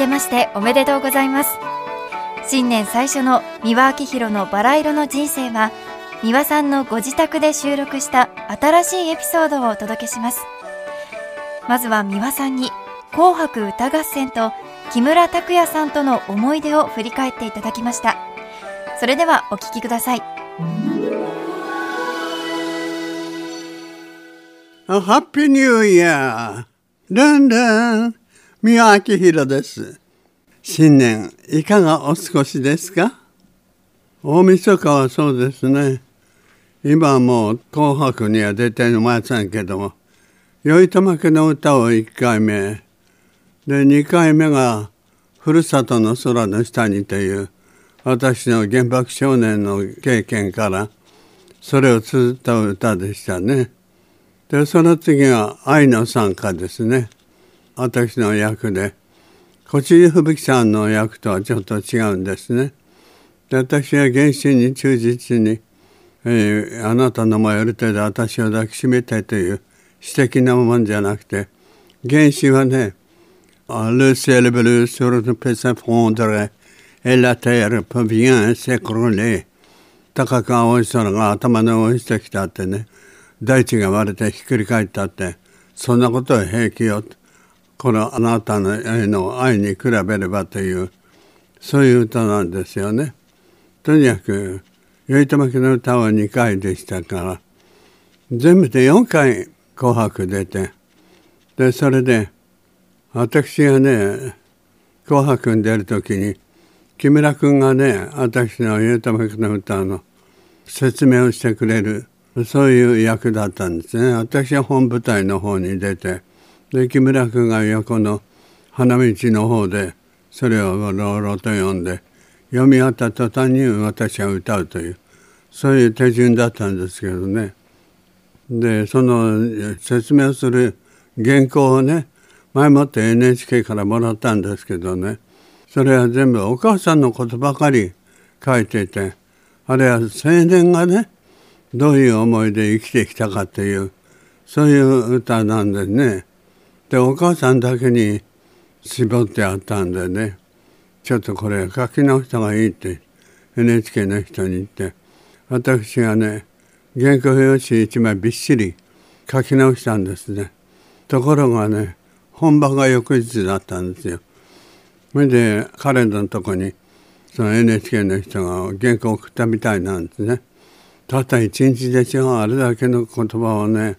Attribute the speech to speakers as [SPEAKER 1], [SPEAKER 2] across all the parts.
[SPEAKER 1] けましておめでとうございます。新年最初の三輪明宏のバラ色の人生は三輪さんのご自宅で収録した新しいエピソードをお届けします。まずは三輪さんに紅白歌合戦と木村拓哉さんとの思い出を振り返っていただきました。それではお聞きください。
[SPEAKER 2] ハッピーニューイヤー。ルンルン。三輪明宏です。新年いかがお過ごしですか？大晦日はそうですね。今はもう紅白には出てませんけども頼朝家の歌を1回目。で2回目が「ふるさとの空の下に」という私の原爆少年の経験からそれを綴った歌でしたね。でその次が「愛の賛歌」ですね。私の役で。越井吹雪さんの役とはちょっと違うんですね。で私は原神に忠実に、えー、あなたの前ある程度私を抱きしめてという私的なもんじゃなくて原神はね「Le ciel bleu sur le peut s'effondrer et la terre peut bien s'écrouler」高く青い空が頭の上にしてきたってね大地が割れてひっくり返ったってそんなことは平気よ。とこのあなたのへの愛に比べればというそういう歌なんですよね。とにかく頼朝家の歌は2回でしたから全部で4回「紅白」出てでそれで私がね「紅白」に出る時に木村君がね私の頼朝家の歌の説明をしてくれるそういう役だったんですね私は本舞台の方に出てで木村君が横の花道の方でそれをローロと読んで読み終わった途端に私は歌うというそういう手順だったんですけどね。でその説明する原稿をね前もって NHK からもらったんですけどね。それは全部お母さんのことばかり書いていてあれは青年がねどういう思いで生きてきたかっていうそういう歌なんですね。でお母さんだけに絞ってあったんでね。ちょっとこれ書き直した方がいいって NHK の人に言って。私がね原稿用紙1枚びっしり書き直したんですね。ところがね本番が翌日だったんですよ。それで彼のとこにその NHK の人が原稿を送ったみたいなんですね。たった一日でしょあれだけの言葉をね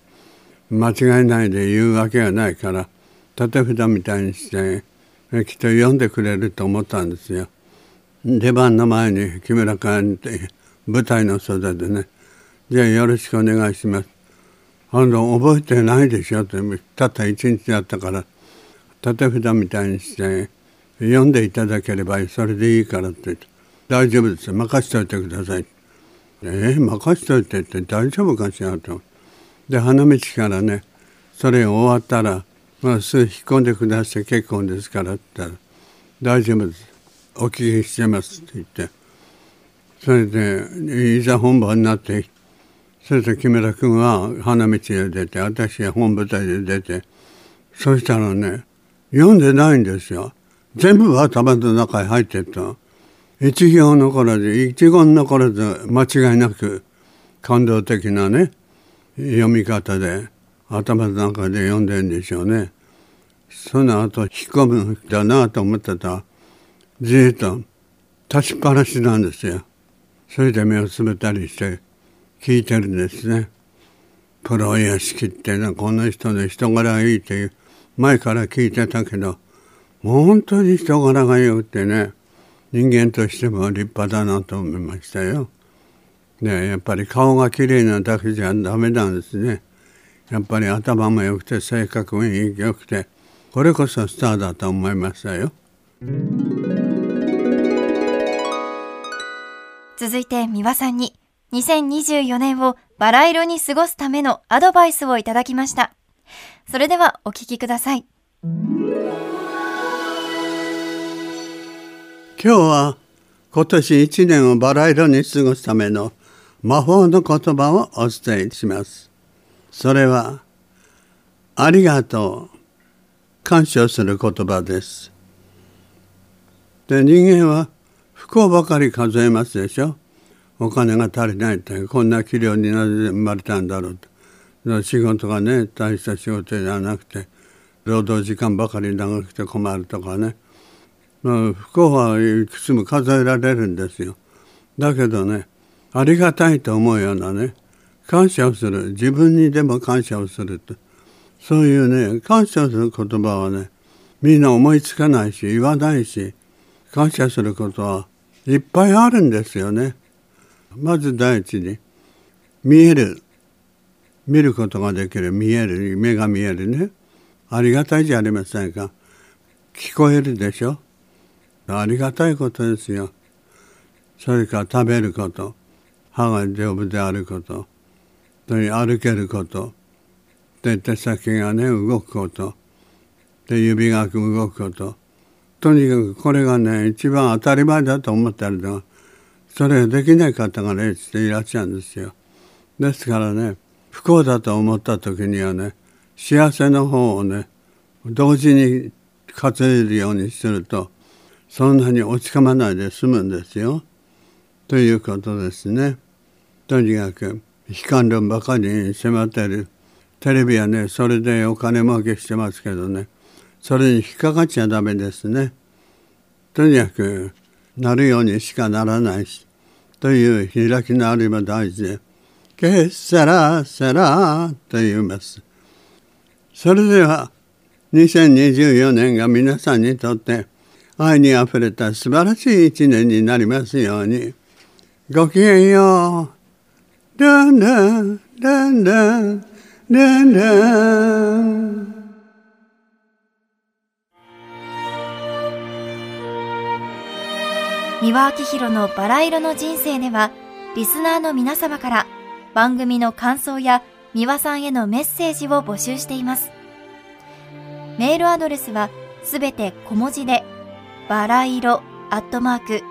[SPEAKER 2] 間違えないで言うわけがないから縦札みたいにしてきっと読んでくれると思ったんですよ。出番の前に木村君って舞台の袖でね「じゃあよろしくお願いします」「あの覚えてないでしょ」ってたった一日だったから縦札みたいにして読んでいただければそれでいいからって言って「大丈夫です任せておいてください」えー、任せといてって大丈夫かしらと。で花道からねそれ終わったら、まあ、すぐ引っ込んでください。結婚ですからって言ったら「大丈夫です。お聞きしてます」って言って。それでいざ本番になってそれと木村君は花道へ出て私は本舞台で出てそしたらね読んでないんですよ。全部頭の中に入ってった一行残らず一言残らず間違いなく感動的なね読み方で頭の中で読んでんでしょうね。その後引っ込むんだなと思ってたずっと立ちっぱなしなんですよ。それで目をつぶったりして聞いてるんですね。プロ屋敷ってのはこの人の人柄がいいっていう前から聞いてたけど本当に人柄が良くてね人間としても立派だなと思いましたよ。ねやっぱり顔が綺麗なだけじゃダメなんですね。やっぱり頭も良くて性格も良くてこれこそスターだと思いましたよ。
[SPEAKER 1] 続いて三輪さんに2024年をバラ色に過ごすためのアドバイスをいただきました。それではお聞きください。
[SPEAKER 2] 今日は今年一年をバラ色に過ごすための魔法の言葉をお伝えします。それは、ありがとう、感謝する言葉です。で人間は不幸ばかり数えますでしょ。お金が足りないってこんな器量になぜ生まれたんだろうと。仕事がね大した仕事じゃなくて労働時間ばかり長くて困るとかね、不幸はいくつも数えられるんですよ。だけどねありがたいと思うようなね感謝をする。自分にでも感謝をすると。そういうね感謝する言葉はねみんな思いつかないし言わないし感謝することはいっぱいあるんですよね。まず第一に見える。見ることができる。見える。目が見えるね。ありがたいじゃありませんか。聞こえるでしょ。ありがたいことですよ。それから食べること。歯が丈夫であること歩けることで手先がね動くことで指が動くこととにかくこれがね一番当たり前だと思ってるのそれができない方がねいらっしゃるんですよ。ですからね不幸だと思った時にはね幸せの方をね同時に数えるようにするとそんなに落ち込まないで済むんですよ。ということですね。とにかく悲観論ばかりに迫ってるテレビはねそれでお金儲けしてますけどねそれに引っかかっちゃダメですね。とにかくなるようにしかならないしという開き直りも大事で「けっさらさら」と言います。それでは2024年が皆さんにとって愛にあふれた素晴らしい一年になりますようにごきげんよう。だんだんだんだんだんだん
[SPEAKER 1] 三輪明宏のバラ色の人生では、リスナーの皆様から番組の感想や三輪さんへのメッセージを募集しています。メールアドレスはすべて小文字で、バラ色アットマーク